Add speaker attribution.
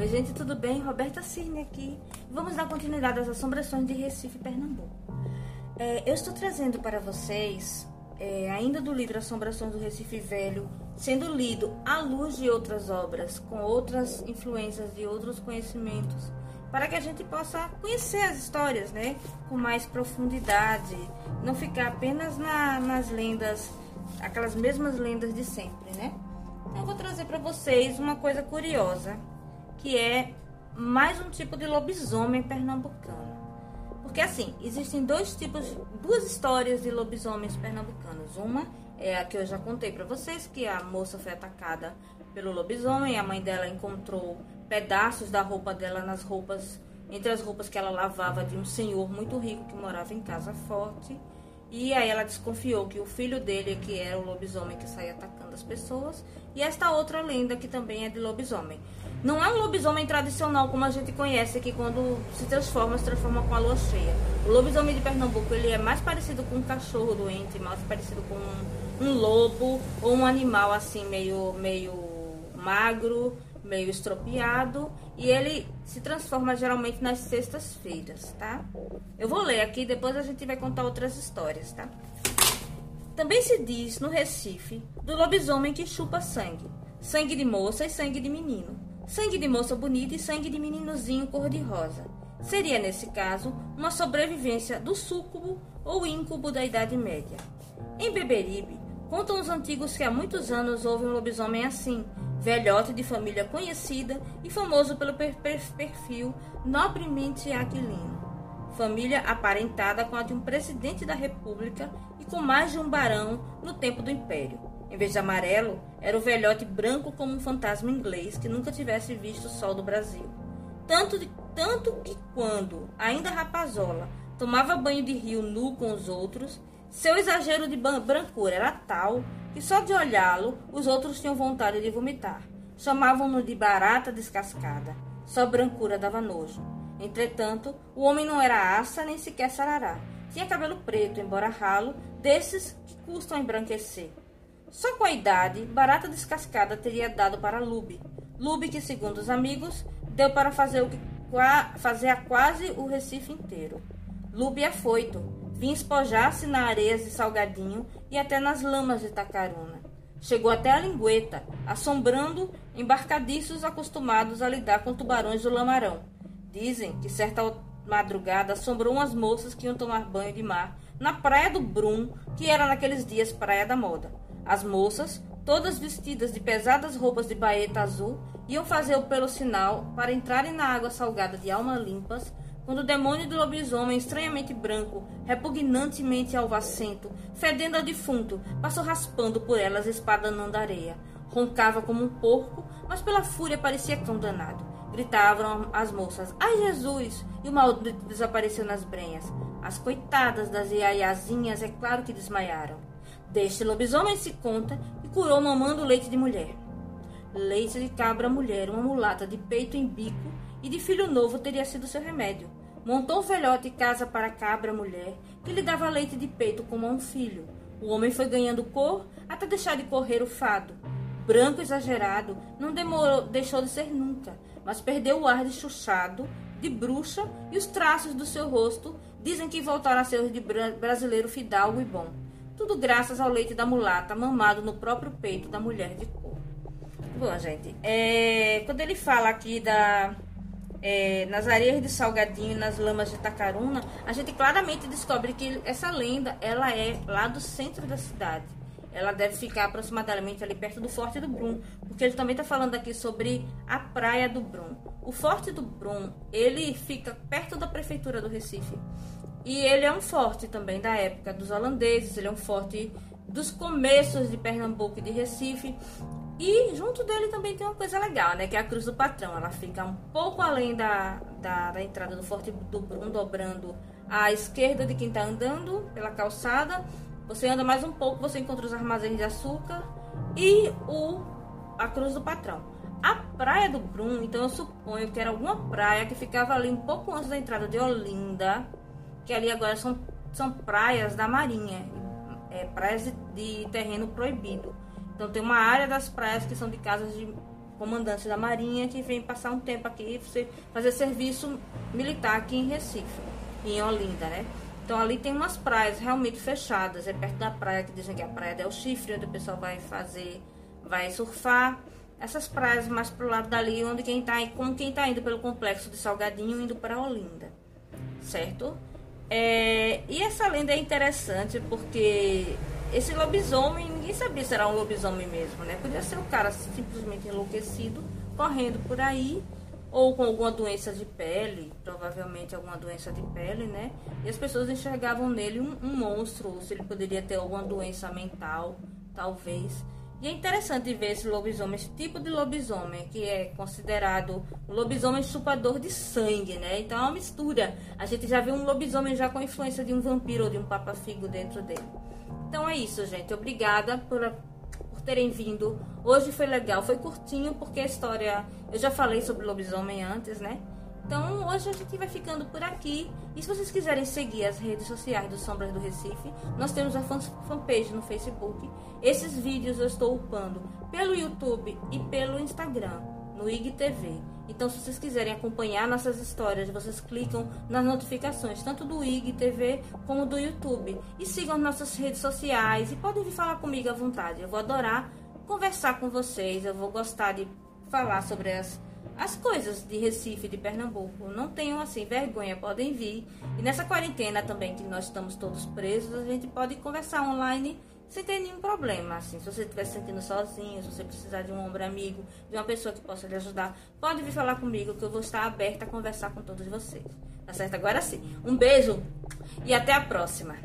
Speaker 1: Oi, gente, tudo bem? Roberta Cirne aqui. Vamos dar continuidade às assombrações de Recife, Pernambuco. É, eu estou trazendo para vocês, é, ainda do livro Assombrações do Recife Velho, sendo lido à luz de outras obras, com outras influências de outros conhecimentos, para que a gente possa conhecer as histórias, né? Com mais profundidade, não ficar apenas na, nas lendas, aquelas mesmas lendas de sempre, né? Então, eu vou trazer para vocês uma coisa curiosa que é mais um tipo de lobisomem pernambucano. Porque assim, existem dois tipos, duas histórias de lobisomens pernambucanos. Uma é a que eu já contei para vocês, que a moça foi atacada pelo lobisomem, a mãe dela encontrou pedaços da roupa dela nas roupas, entre as roupas que ela lavava de um senhor muito rico que morava em casa forte. E aí ela desconfiou que o filho dele que era o lobisomem que saía atacando as pessoas. E esta outra lenda que também é de lobisomem. Não é um lobisomem tradicional como a gente conhece, que quando se transforma, se transforma com a lua cheia. O lobisomem de Pernambuco ele é mais parecido com um cachorro doente, mais parecido com um, um lobo ou um animal assim meio, meio magro, meio estropiado. E ele se transforma geralmente nas sextas-feiras, tá? Eu vou ler aqui, depois a gente vai contar outras histórias, tá? Também se diz no Recife do lobisomem que chupa sangue. Sangue de moça e sangue de menino sangue de moça bonita e sangue de meninozinho cor-de-rosa. Seria, nesse caso, uma sobrevivência do súcubo ou íncubo da Idade Média. Em Beberibe, contam os antigos que há muitos anos houve um lobisomem assim, velhote de família conhecida e famoso pelo per perfil nobremente aquilino. Família aparentada com a de um presidente da República e com mais de um barão no tempo do Império. Em vez de amarelo, era o velhote branco como um fantasma inglês que nunca tivesse visto o sol do Brasil. Tanto, de, tanto que quando, ainda rapazola, tomava banho de rio nu com os outros, seu exagero de brancura era tal que só de olhá-lo os outros tinham vontade de vomitar. Chamavam-no de barata descascada. Só brancura dava nojo. Entretanto, o homem não era aça nem sequer sarará. Tinha cabelo preto, embora ralo, desses que custam embranquecer. Só com a idade, Barata Descascada teria dado para Lube. Lube que, segundo os amigos, deu para fazer, o que, fazer a quase o Recife inteiro. Lube é foito, vinha espojar-se na areias de Salgadinho e até nas lamas de Tacaruna. Chegou até a lingueta, assombrando embarcadiços acostumados a lidar com tubarões do lamarão. Dizem que certa madrugada assombrou umas moças que iam tomar banho de mar na praia do Brum, que era naqueles dias praia da moda. As moças, todas vestidas de pesadas roupas de baeta azul, iam fazer o pelo sinal para entrarem na água salgada de alma limpas, quando o demônio do lobisomem estranhamente branco, repugnantemente alvacento, fedendo a defunto, passou raspando por elas espadanando areia. Roncava como um porco, mas pela fúria parecia cão danado. Gritavam as moças, ai Jesus! E o maldito desapareceu nas brenhas. As coitadas das iaiazinhas é claro que desmaiaram. Deste lobisomem se conta e curou mamando leite de mulher. Leite de cabra mulher, uma mulata de peito em bico e de filho novo teria sido seu remédio. Montou o velhote casa para cabra mulher, que lhe dava leite de peito como a um filho. O homem foi ganhando cor até deixar de correr o fado. Branco exagerado, não demorou, deixou de ser nunca, mas perdeu o ar de chuchado, de bruxa e os traços do seu rosto dizem que voltaram a ser de brasileiro fidalgo e bom. Tudo graças ao leite da mulata mamado no próprio peito da mulher de cor. Bom, gente, é, quando ele fala aqui da é, nas areias de Salgadinho, nas lamas de Tacaruna, a gente claramente descobre que essa lenda ela é lá do centro da cidade. Ela deve ficar aproximadamente ali perto do Forte do Brum, porque ele também está falando aqui sobre a praia do Brum. O Forte do Brum ele fica perto da prefeitura do Recife. E ele é um forte também da época dos holandeses, ele é um forte dos começos de Pernambuco e de Recife. E junto dele também tem uma coisa legal, né? Que é a Cruz do Patrão. Ela fica um pouco além da, da, da entrada do Forte do Brum, dobrando à esquerda de quem está andando pela calçada. Você anda mais um pouco, você encontra os armazéns de açúcar e o, a Cruz do Patrão. A praia do Brum, então eu suponho que era alguma praia que ficava ali um pouco antes da entrada de Olinda, que ali agora são, são praias da Marinha, é, praias de, de terreno proibido. Então tem uma área das praias que são de casas de comandantes da Marinha que vêm passar um tempo aqui, fazer serviço militar aqui em Recife, em Olinda, né? Então ali tem umas praias realmente fechadas, é perto da praia que dizem que é a praia Del Chifre, onde o pessoal vai fazer, vai surfar. Essas praias mais pro lado dali, onde quem tá, como quem tá indo pelo complexo de Salgadinho, indo para Olinda, certo? É, e essa lenda é interessante porque esse lobisomem, ninguém sabia se era um lobisomem mesmo, né? Podia ser um cara simplesmente enlouquecido, correndo por aí, ou com alguma doença de pele, provavelmente alguma doença de pele, né? E as pessoas enxergavam nele um, um monstro, ou se ele poderia ter alguma doença mental, talvez. E é interessante ver esse lobisomem, esse tipo de lobisomem, que é considerado lobisomem chupador de sangue, né? Então é uma mistura. A gente já viu um lobisomem já com influência de um vampiro ou de um papa-figo dentro dele. Então é isso, gente. Obrigada por, por terem vindo. Hoje foi legal, foi curtinho, porque a história. Eu já falei sobre lobisomem antes, né? Então hoje a gente vai ficando por aqui. E se vocês quiserem seguir as redes sociais do Sombras do Recife, nós temos a fanpage no Facebook. Esses vídeos eu estou upando pelo YouTube e pelo Instagram, no IGTV. Então, se vocês quiserem acompanhar nossas histórias, vocês clicam nas notificações, tanto do IG TV como do YouTube. E sigam nossas redes sociais e podem vir falar comigo à vontade. Eu vou adorar conversar com vocês, eu vou gostar de falar sobre as, as coisas de Recife, de Pernambuco. Não tenham assim vergonha, podem vir. E nessa quarentena também, que nós estamos todos presos, a gente pode conversar online sem ter nenhum problema. Assim, se você estiver se sentindo sozinho, se você precisar de um ombro amigo, de uma pessoa que possa lhe ajudar, pode vir falar comigo que eu vou estar aberta a conversar com todos vocês. Tá certo? Agora sim. Um beijo e até a próxima.